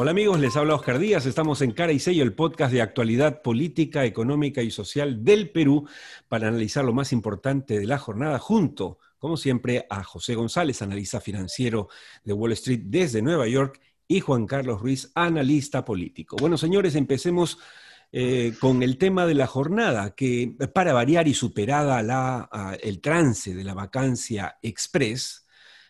Hola amigos, les habla Oscar Díaz. Estamos en Cara y Sello, el podcast de actualidad política, económica y social del Perú para analizar lo más importante de la jornada junto, como siempre, a José González, analista financiero de Wall Street desde Nueva York, y Juan Carlos Ruiz, analista político. Bueno, señores, empecemos eh, con el tema de la jornada, que para variar y superada la, el trance de la vacancia express,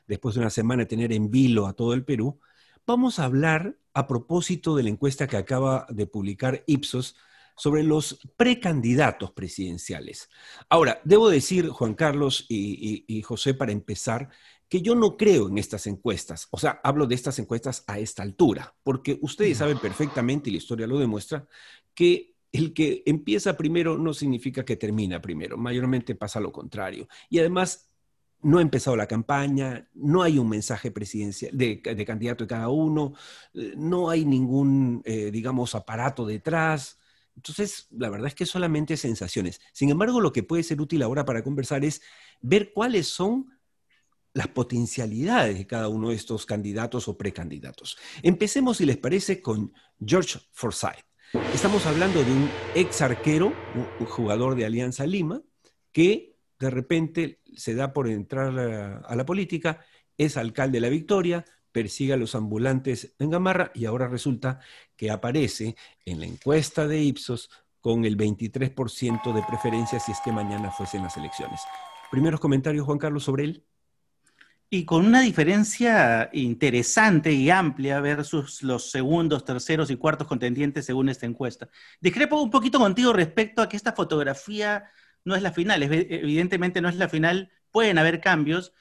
después de una semana de tener en vilo a todo el Perú, vamos a hablar a propósito de la encuesta que acaba de publicar Ipsos sobre los precandidatos presidenciales. Ahora, debo decir, Juan Carlos y, José, para empezar, que yo no creo en estas encuestas. O sea, hablo de estas encuestas a esta altura, porque ustedes saben perfectamente, y la historia lo demuestra, que el que empieza primero no significa que termina primero, mayormente pasa lo contrario. Y además, no ha empezado la campaña, no hay un mensaje presidencial de, candidato de cada uno, eh, no hay ningún, eh, digamos, aparato detrás. Entonces, la verdad es que solamente sensaciones. Sin embargo, lo que puede ser útil ahora para conversar es ver cuáles son las potencialidades de cada uno de estos candidatos o precandidatos. Empecemos, si les parece, con George Forsyth. Estamos hablando de un ex arquero, un jugador de Alianza Lima, que de repente se da por entrar a, la política, es alcalde de la Victoria, persigue a los ambulantes en Gamarra y ahora resulta que aparece en la encuesta de Ipsos con el 23% de preferencia si es que mañana fuesen las elecciones. Primeros comentarios, Juan Carlos, sobre él. Y con una diferencia interesante y amplia versus los segundos, terceros y cuartos contendientes según esta encuesta. Discrepo un poquito contigo respecto a que esta fotografía no es la final, evidentemente no es la final, pueden haber cambios,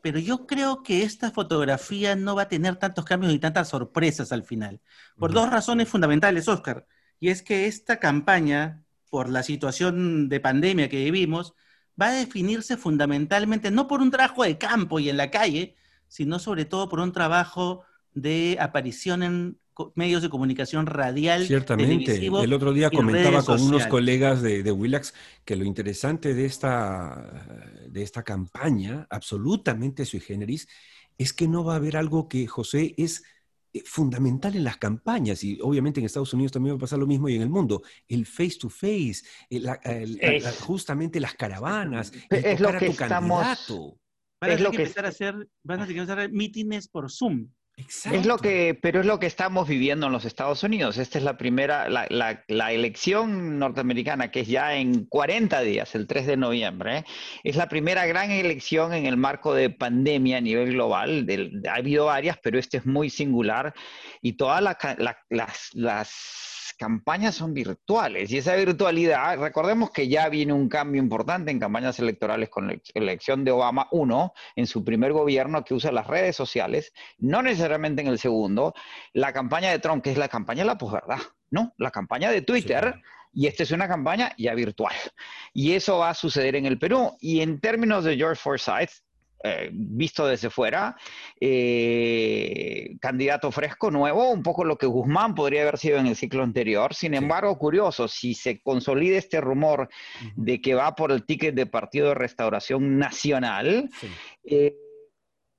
pero yo creo que esta fotografía no va a tener tantos cambios y tantas sorpresas al final, por dos razones fundamentales, Oscar, y es que esta campaña, por la situación de pandemia que vivimos, va a definirse fundamentalmente no por un trabajo de campo y en la calle, sino sobre todo por un trabajo de aparición en medios de comunicación radial. Ciertamente, el otro día comentaba con unos colegas de, de, Willax que lo interesante de esta, de esta campaña, absolutamente sui generis, es que no va a haber algo que, José, es eh, fundamental en las campañas y obviamente en Estados Unidos también va a pasar lo mismo y en el mundo, el face to face, justamente las caravanas, es lo que estamos, Van a, que empezar a hacer, van a tener que hacer mítines por Zoom. Es lo que, pero es lo que estamos viviendo en los Estados Unidos. Esta es la primera, la, la, elección norteamericana, que es ya en 40 días, el 3 de noviembre, es la primera gran elección en el marco de pandemia a nivel global. ha habido varias, pero este es muy singular. Y todas las, las campañas son virtuales y esa virtualidad, recordemos que ya viene un cambio importante en campañas electorales con la elección de Obama, uno, en su primer gobierno que usa las redes sociales, no necesariamente en el segundo, la campaña de Trump, que es la campaña de la posverdad, ¿no? La campaña de Twitter. Y esta es una campaña ya virtual. Y eso va a suceder en el Perú. Y en términos de George Forsyth, eh, visto desde fuera, eh, candidato fresco, nuevo, un poco lo que Guzmán podría haber sido en el ciclo anterior. Sin embargo, curioso, si se consolida este rumor de que va por el ticket de Partido de Restauración Nacional, eh,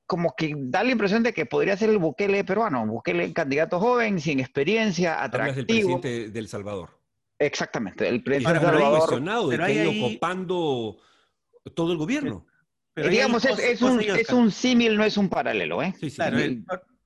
como que da la impresión de que podría ser el Bukele peruano, Bukele candidato joven, sin experiencia, atractivo. Hablas del presidente del Salvador. Exactamente, el presidente del Salvador. de que ha ido copando todo el gobierno. Pero digamos, es, un, símil, no es un paralelo, ¿eh? Sí, claro,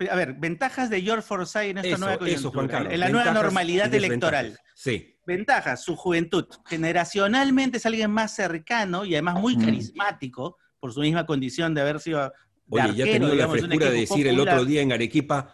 a ver, ventajas de George Forsyth en esta nueva coyuntura, en la nueva normalidad electoral. Sí. Ventajas, su juventud. Generacionalmente es alguien más cercano y además muy carismático por su misma condición de haber sido de Oye, ya he tenido la frescura de decir el otro día en Arequipa,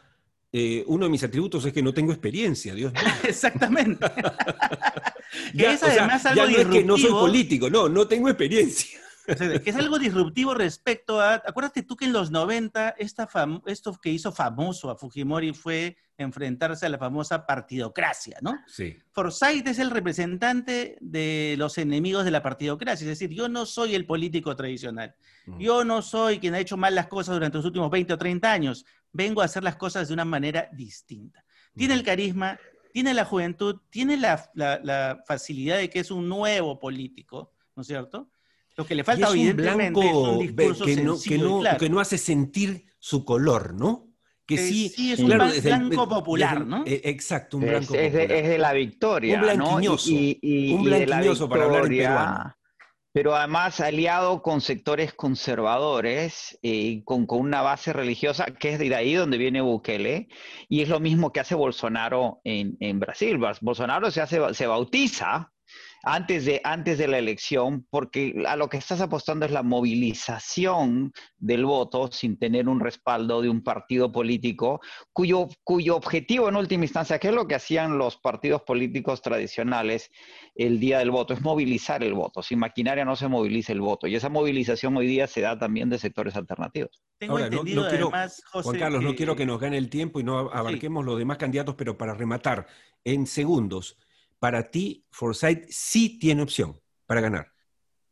eh, uno de mis atributos es que no tengo experiencia, Dios mío. Exactamente. ya, es además algo ya no es que no soy político, no, no tengo experiencia que es algo disruptivo respecto a. Acuérdate tú que en los 90 esta esto que hizo famoso a Fujimori fue enfrentarse a la famosa partidocracia, ¿no? Sí. Forsyth es el representante de los enemigos de la partidocracia, es decir, yo no soy el político tradicional. Mm. Yo no soy quien ha hecho mal las cosas durante los últimos 20 o 30 años. Vengo a hacer las cosas de una manera distinta. Tiene el carisma, tiene la juventud, tiene la, la facilidad de que es un nuevo político, ¿no es cierto? Lo que le falta, es un blanco que, no, que, no, que no hace sentir su color, ¿no? que Eh, sí, sí, es un claro, el- blanco el- popular, ¿no? eh, exacto, un Es, blanco es de, popular. es de la victoria. Un ¿no? Y- blanquiñoso, y- y- un y de la blanquiñoso para hablar en victoria, peruano. Pero además aliado con sectores conservadores, eh, con, con una base religiosa, que es de ahí donde viene Bukele, y es lo mismo que hace Bolsonaro en, en Brasil. Bolsonaro se, hace, se bautiza antes de, antes de la elección, porque a lo que estás apostando es la movilización del voto sin tener un respaldo de un partido político cuyo, cuyo objetivo en última instancia, que es lo que hacían los partidos políticos tradicionales el día del voto, es movilizar el voto. Sin maquinaria no se moviliza el voto. Y esa movilización hoy día se da también de sectores alternativos. Tengo Ahora, no- entendido no quiero- además, José, Juan Carlos, no quiero que nos gane el tiempo y no abarquemos los demás candidatos, pero para rematar, en segundos, para ti, Forsyth sí tiene opción para ganar.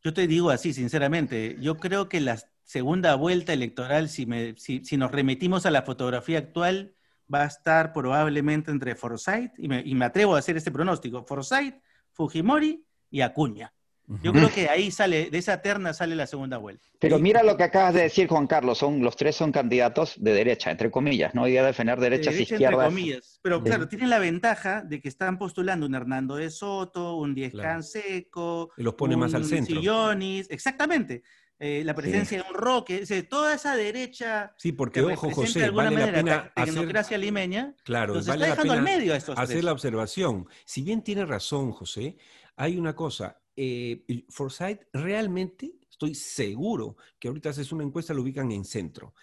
Yo te digo así, sinceramente, yo creo que la segunda vuelta electoral, si, me- si, nos remitimos a la fotografía actual, va a estar probablemente entre Forsyth, y me, y me atrevo a hacer este pronóstico, Forsyth, Fujimori y Acuña. Yo creo que ahí sale, de esa terna sale la segunda vuelta. Pero mira lo que acabas de decir, Juan Carlos. Son, los tres son candidatos de derecha, entre comillas, ¿no? Idea de defender De derechas e derecha, entre izquierdas. comillas. Pero de- claro, tienen la ventaja de que están postulando un Hernando de Soto, un Diez Claro. Canseco, Y los pone más al un centro. Sillonis, exactamente. Eh, la presencia de un Roque, toda esa derecha Sí, porque que ojo, José, de alguna vale la manera pena la hacer, tecnocracia limeña, claro, los vale está la dejando al pena medio a estos hacer tres. la observación. Si bien tiene razón, José, hay una cosa. Eh, Forsyth realmente, estoy seguro que ahorita haces una encuesta, lo ubican en centro.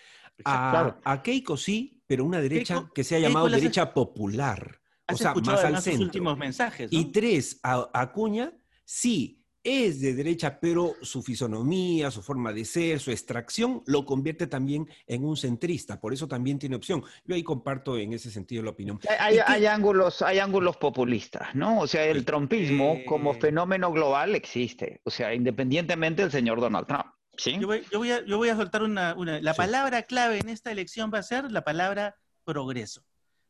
A, Claro. a Keiko sí, pero una derecha Keiko- que se ha Keiko llamado has- derecha popular. O ¿Has sea, escuchado más al centro. últimos mensajes? ¿no? Y tres, a Acuña, sí, es de derecha, pero su fisonomía, su forma de ser, su extracción, lo convierte también en un centrista. Por eso también tiene opción. Yo ahí comparto en ese sentido la opinión. Hay, ¿Y qué- hay ángulos, hay ángulos populistas, ¿no? O sea, el Eh, como fenómeno global existe. O sea, independientemente del señor Donald Trump. ¿sí? Yo voy, yo voy a, yo voy a soltar una, una- La Sí. palabra clave en esta elección va a ser la palabra progreso.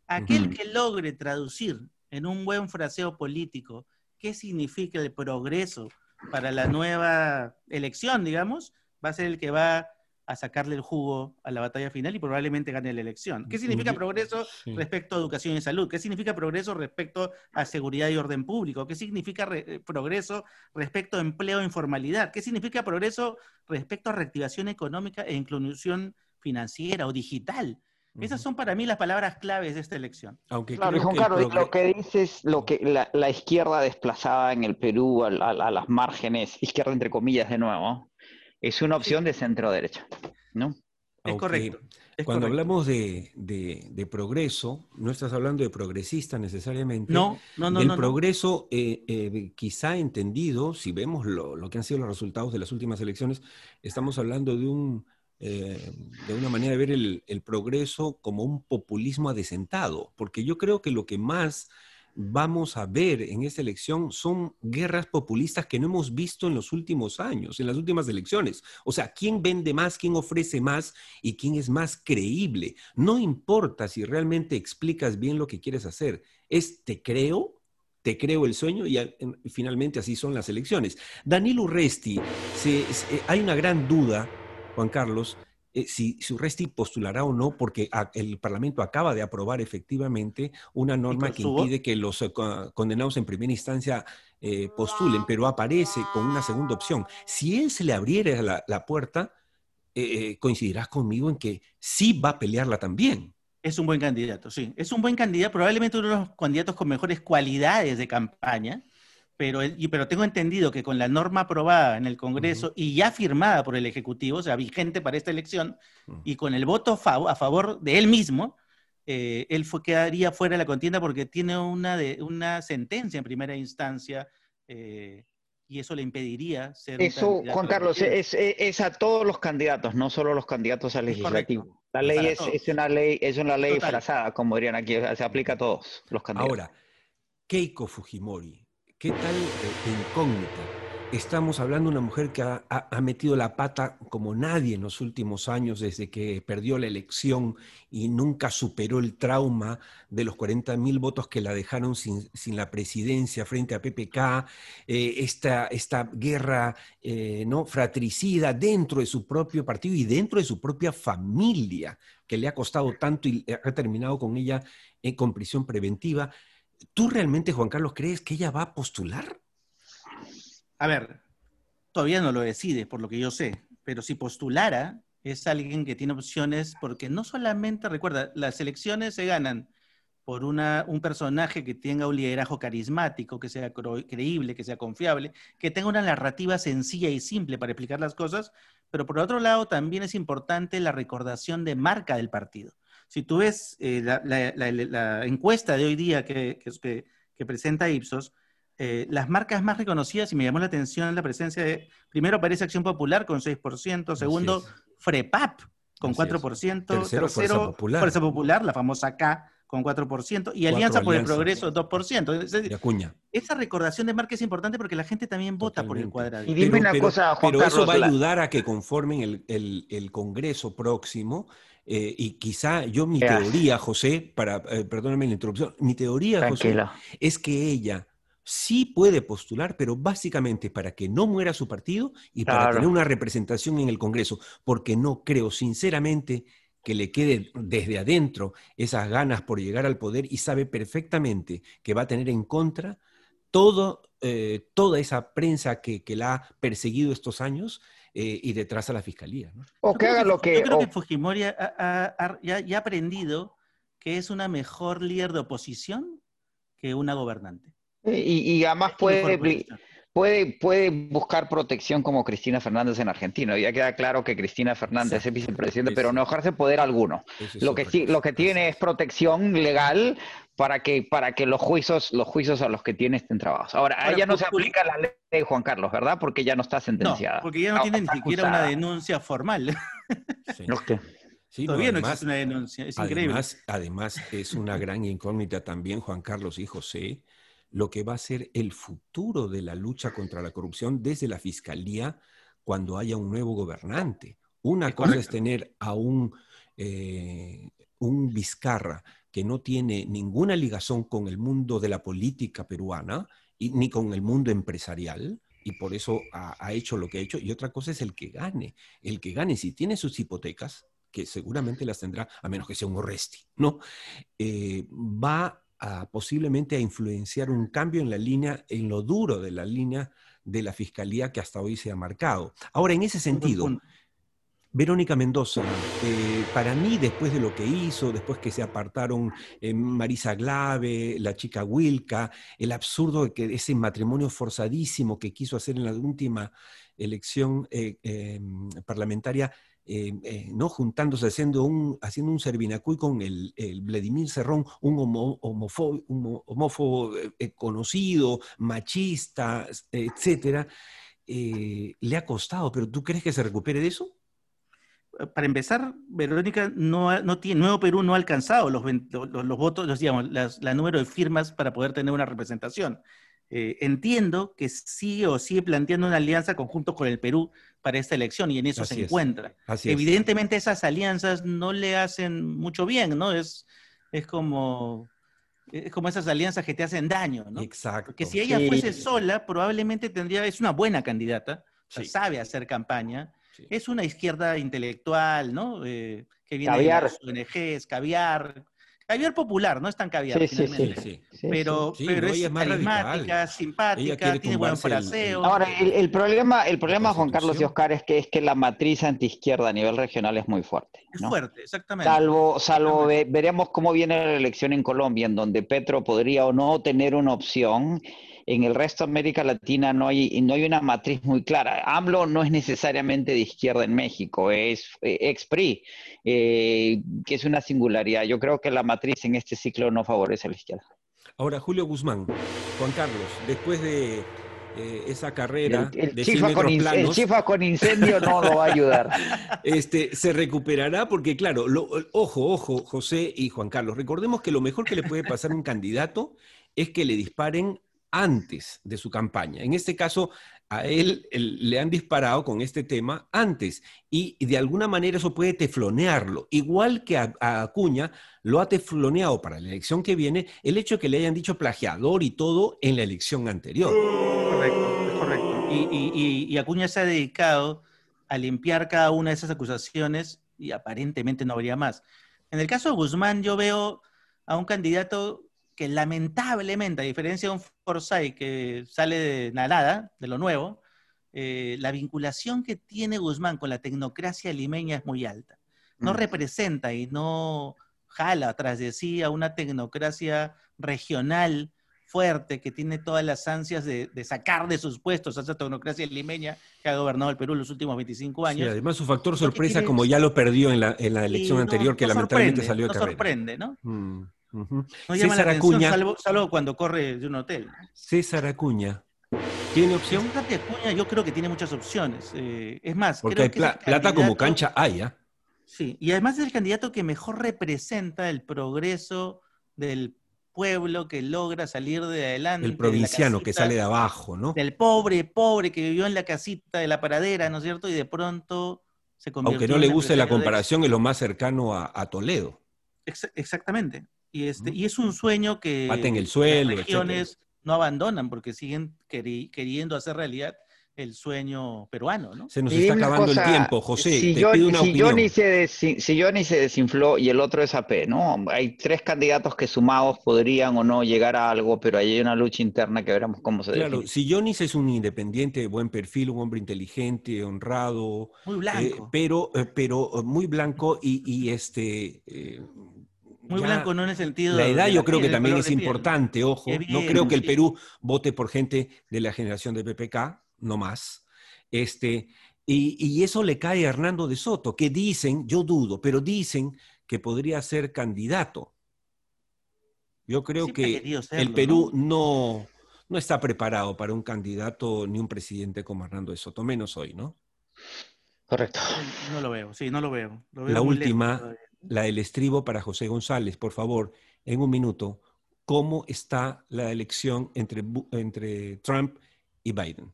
Aquel que logre traducir en un buen fraseo político qué significa el progreso para la nueva elección, digamos, va a ser el que va a sacarle el jugo a la batalla final y probablemente gane la elección. ¿Qué significa progreso sí. respecto a educación y salud? ¿Qué significa progreso respecto a seguridad y orden público? ¿Qué significa re- eh, progreso respecto a empleo e informalidad? ¿Qué significa progreso respecto a reactivación económica e inclusión financiera o digital? Esas son para mí las palabras claves de esta elección. Aunque Claro, creo Juan que el progre- lo que dices, lo que la, la izquierda desplazada en el Perú a, las márgenes, izquierda entre comillas de nuevo, es una opción de centro derecha, ¿no? Es correcto. es Cuando correcto. hablamos de, de- de progreso, no estás hablando de progresista necesariamente. No, no, no. no. progreso, eh, eh, quizá entendido, si vemos lo, lo que han sido los resultados de las últimas elecciones, estamos hablando de, un, eh, de una manera de ver el, progreso como un populismo adesentado, porque yo creo que lo que más vamos a ver en esta elección son guerras populistas que no hemos visto en los últimos años, en las últimas elecciones. O sea, quién vende más, quién ofrece más y quién es más creíble. No importa si realmente explicas bien lo que quieres hacer, es te creo te creo el sueño y, en- finalmente así son las elecciones. Danilo eh, hay una gran duda, Juan Carlos, eh, si, si Urresti postulará o no, porque a- el Parlamento acaba de aprobar efectivamente una norma que impide que los eh, co- condenados en primera instancia eh, postulen, pero aparece con una segunda opción. Si él se le abriera la, la puerta, eh, coincidirás conmigo en que sí va a pelearla también. Es un buen candidato, sí. Es un buen candidato, probablemente uno de los candidatos con mejores cualidades de campaña, pero, pero tengo entendido que con la norma aprobada en el Congreso y ya firmada por el Ejecutivo, o sea, vigente para esta elección, Ujú. y con el voto fav- a favor de él mismo, eh, él fue, quedaría fuera de la contienda porque tiene una, de, una sentencia en primera instancia eh, y eso le impediría ser Eso, Juan Carlos, es, es- es a todos los candidatos, no solo los candidatos al legislativo. La ley es, es una ley, es una ley Total. frazada, como dirían aquí, se aplica a todos los candidatos. Ahora, Keiko Fujimori, ¿qué tal eh, incógnita? estamos hablando de una mujer que ha, metido la pata como nadie en los últimos años desde que perdió la elección y nunca superó el trauma de los 40 mil votos que la dejaron sin, la presidencia frente a PPK, eh, esta, esta, guerra eh, ¿no? fratricida dentro de su propio partido y dentro de su propia familia, que le ha costado tanto y ha terminado con ella eh, con prisión preventiva. ¿Tú realmente, Juan Carlos, crees que ella va a postular? A ver, todavía no lo decide, por lo que yo sé, pero si postulara, es alguien que tiene opciones, porque no solamente, recuerda, las elecciones se ganan por un personaje que tenga un liderazgo carismático, que sea creíble, que sea confiable, que tenga una narrativa sencilla y simple para explicar las cosas, pero por otro lado también es importante la recordación de marca del partido. Si tú ves eh, la, encuesta de hoy día que, que presenta Ipsos, eh, las marcas más reconocidas, y me llamó la atención la presencia de, primero aparece Acción Popular con 6%, segundo FREPAP con 4%, tercero, Fuerza, Popular. Fuerza Popular, la famosa K con 4%, y Alianza por el Progreso 2%. Acuña. Esa recordación de marca es importante porque la gente también vota por el cuadrado. Y dime una cosa, Juan Pero eso va a ayudar a que conformen el, Congreso próximo, eh, y quizá yo mi teoría, José, para, eh, perdóname la interrupción, mi teoría, José, es que ella sí puede postular, pero básicamente para que no muera su partido y para tener una representación en el Congreso, porque no creo sinceramente que le quede desde adentro esas ganas por llegar al poder y sabe perfectamente que va a tener en contra todo, eh, toda esa prensa que, la ha perseguido estos años eh, y detrás a la fiscalía. O que haga lo que... Yo creo que Fujimori ya, ha aprendido que es una mejor líder de oposición que una gobernante. Y, además puede, puede, puede buscar protección como Cristina Fernández en Argentina. Ya queda claro que Cristina Fernández es vicepresidente, pero no ejerce poder alguno. lo, que, lo que tiene es protección legal para que, para que los juicios, los juicios a los que tiene estén trabados. Ahora, a ella no se aplica la ley de Juan Carlos, ¿verdad? Porque ya no está sentenciada. porque ella no, tiene ni siquiera una denuncia formal. Sí. Todavía no, existe una denuncia, es increíble. Además, es una gran incógnita también, Juan Carlos y José, lo que va a ser el futuro de la lucha contra la corrupción desde la Fiscalía cuando haya un nuevo gobernante. Una cosa es tener a un, eh, un Vizcarra que no tiene ninguna ligación con el mundo de la política peruana y, ni con el mundo empresarial, y por eso ha, hecho lo que ha hecho. Y otra cosa es el que gane. El que gane, si tiene sus hipotecas, que seguramente las tendrá, a menos que sea un Oresti, ¿no? Eh, va posiblemente a influenciar un cambio en la línea, en lo duro de la línea de la fiscalía que hasta hoy se ha marcado. Ahora, en ese sentido, Verónica Mendoza, eh, para mí, después de lo que hizo, después que se apartaron eh, Marisa Glave, la chica Wilka, el absurdo de que ese matrimonio forzadísimo que quiso hacer en la última elección eh, parlamentaria, eh, eh, ¿no? juntándose, haciendo un, haciendo un servinacuy con el, Vladimir Cerrón, un, homófobo, eh, conocido, machista, etcétera, le ha costado, pero ¿tú crees que se recupere de eso? Para empezar, Verónica no, no tiene, Nuevo Perú no ha alcanzado los, los, votos, los, digamos, la número de firmas para poder tener una representación. Entiendo que sigue o sigue planteando una alianza conjunto con el Perú para esta elección y en eso se encuentra. Evidentemente esas alianzas no le hacen mucho bien, ¿no? Es, es como es como esas alianzas que te hacen daño, ¿no? Exacto. Porque si ella fuese sola, probablemente tendría, es una buena candidata, sabe hacer campaña, es una izquierda intelectual, ¿no? Eh, que viene de las ONGs, caviar, Caviar popular, no es tan caviar finalmente. Sí, sí, pero, pero es, carismática, simpática, tiene buen fraseo. Ahora, el, problema, el problema Juan Carlos y Oscar, es que, es que la matriz antiizquierda a nivel regional es muy fuerte. Es fuerte, exactamente. Salvo, salvo veremos cómo viene la elección en Colombia, en donde Petro podría o no tener una opción en el resto de América Latina no hay, no hay una matriz muy clara. AMLO no es necesariamente de izquierda en México, es eh, ex-PRI, eh, que es una singularidad. Yo creo que la matriz en este ciclo no favorece a la izquierda. Ahora, Julio Guzmán, Juan Carlos, después de eh, esa carrera el, de chifa con, el chifa con incendio no lo va a ayudar. Este, se recuperará porque, claro, ojo, ojo, José y Juan Carlos, recordemos que lo mejor que le puede pasar a un candidato es que le disparen antes de su campaña. En este caso, a él, le han disparado con este tema antes y, de alguna manera eso puede teflonearlo. Igual que a, Acuña lo ha tefloneado para la elección que viene el hecho de que le hayan dicho plagiador y todo en la elección anterior. Correcto, es correcto. Y, y Acuña se ha dedicado a limpiar cada una de esas acusaciones y aparentemente no habría más. En el caso de Guzmán, yo veo a un candidato que lamentablemente, a diferencia de un Forsyth que sale de nada, de lo nuevo, eh, la vinculación que tiene Guzmán con la tecnocracia limeña es muy alta. No mm. representa y no jala tras de sí a una tecnocracia regional fuerte que tiene todas las ansias de, sacar de sus puestos a esa tecnocracia limeña que ha gobernado el Perú los últimos 25 años. además su factor sorpresa, como ya lo perdió en la, elección anterior, que lamentablemente salió de no sorprende, ¿no? Mm. No llama la atención, salvo, cuando corre de un hotel. César Acuña. ¿Tiene opción? César Acuña yo creo que tiene muchas opciones. Eh, es más, porque hay plata como cancha hay, ¿ah? Sí, y además es el candidato que mejor representa el progreso del pueblo que logra salir de adelante. El provinciano que sale de abajo, ¿no? Del pobre, pobre que vivió en la casita de la paradera, ¿no es cierto? Y de pronto se convirtió Aunque no le guste la comparación, es lo más cercano a, Toledo. exactamente. Y, este, y es un sueño que en el suelo, las regiones no abandonan porque siguen queriendo hacer realidad el sueño peruano, ¿no? Se nos está acabando el tiempo, José. Si, te pido una si, Johnny se si Johnny se desinfló y el otro es AP, ¿no? Hay tres candidatos que sumados podrían o no llegar a algo, pero hay una lucha interna que veremos cómo se Claro, si Johnny es un independiente de buen perfil, un hombre inteligente, honrado. Muy blanco. Eh, pero, eh, pero muy blanco y, y este eh, muy blanco, no en el sentido. La edad yo creo que también es importante, ojo. no creo que el Perú vote por gente de la generación de PPK, no más. Este, y, eso le cae a Hernando de Soto, que dicen, yo dudo, pero dicen que podría ser candidato. Yo creo que el Perú ¿no? ¿no? está preparado para un candidato ni un presidente como Hernando de Soto, menos hoy, ¿no? Correcto. No lo veo, sí, no lo veo. la última, la del estribo para José González, por favor, en un minuto, ¿cómo está la elección entre, entre Trump y Biden?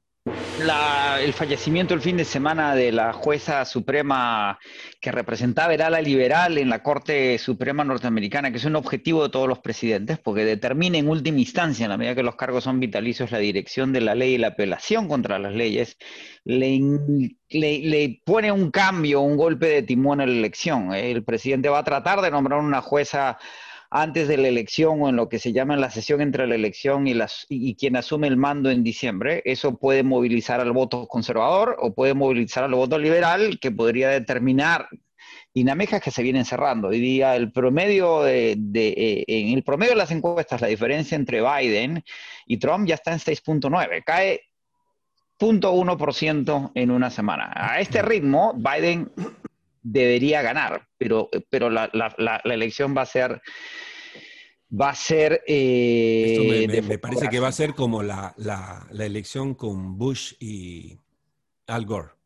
El fallecimiento el fin de semana de la jueza suprema que representaba era la liberal en la Corte Suprema norteamericana, que es un objetivo de todos los presidentes, porque determina en última instancia, en la medida que los cargos son vitalicios, la dirección de la ley y la apelación contra las leyes, le, le pone un cambio, un golpe de timón a la elección. El presidente va a tratar de nombrar una jueza antes de la elección o en lo que se llama la sesión entre la elección y, quien asume el mando en diciembre, eso puede movilizar al voto conservador o puede movilizar al voto liberal, que podría determinar dinámicas que se vienen cerrando. Hoy día el promedio de, eh, en el promedio de las encuestas, la diferencia entre Biden y Trump ya está en 6.9, cae 0.1% en una semana. A este ritmo, Biden debería ganar, pero, pero la, la, la, elección va a ser va a ser... Eh, me, parece que va a ser como la, la, elección con Bush y Al Gore.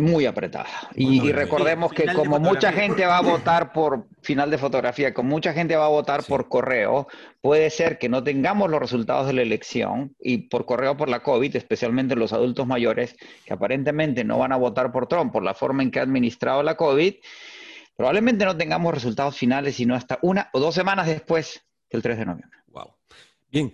Muy apretada. y, recordemos que como mucha gente va a votar por final de fotografía, como mucha gente va a votar por correo, puede ser que no tengamos los resultados de la elección y por correo por la COVID, especialmente los adultos mayores, que aparentemente no van a votar por Trump por la forma en que ha administrado la COVID, probablemente no tengamos resultados finales sino hasta una o dos semanas después del 3 de noviembre. Wow. Bien.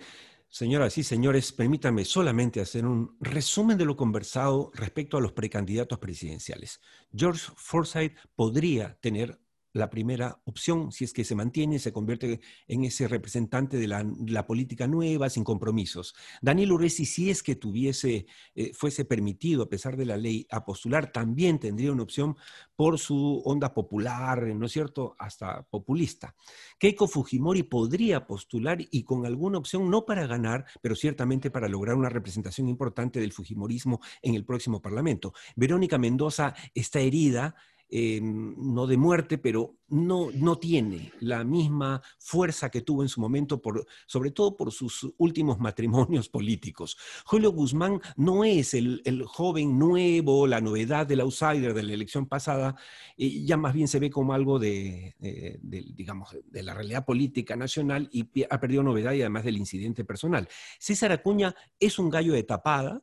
Señoras y señores, permítanme solamente hacer un resumen de lo conversado respecto a los precandidatos presidenciales. George Forsyth podría tener la primera opción, si es que se mantiene, se convierte en ese representante de la, política nueva, sin compromisos. Daniel Urresi, si es que tuviese, eh, fuese permitido, a pesar de la ley, a postular, también tendría una opción por su onda popular, ¿no es cierto?, hasta populista. Keiko Fujimori podría postular y con alguna opción, no para ganar, pero ciertamente para lograr una representación importante del Fujimorismo en el próximo Parlamento. Verónica Mendoza está herida eh, no de muerte, pero no, no tiene la misma fuerza que tuvo en su momento, sobre todo por sus últimos matrimonios políticos. Julio Guzmán no es el, joven nuevo, la novedad del outsider de la elección pasada, ya más bien se ve como algo de, digamos, de la realidad política nacional y ha perdido novedad y además del incidente personal. César Acuña es un gallo de tapada,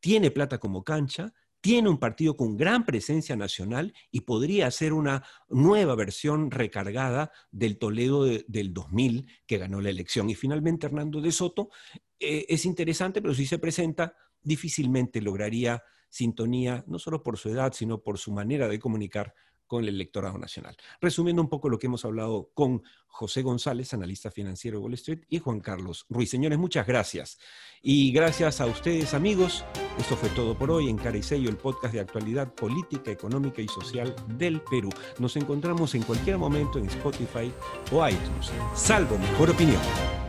tiene plata como cancha, tiene un partido con gran presencia nacional y podría ser una nueva versión recargada del Toledo del 2000 que ganó la elección. Y finalmente Hernando de Soto eh, es interesante, pero si se presenta, difícilmente lograría sintonía, no solo por su edad, sino por su manera de comunicar con el electorado nacional. Resumiendo un poco lo que hemos hablado con José González, analista financiero de Wall Street, y Juan Carlos Ruiz. Señores, muchas gracias. Y gracias a ustedes, amigos. Esto fue todo por hoy en Sello, el podcast de actualidad política, económica y social del Perú. Nos encontramos en cualquier momento en Spotify o iTunes. Salvo mejor opinión.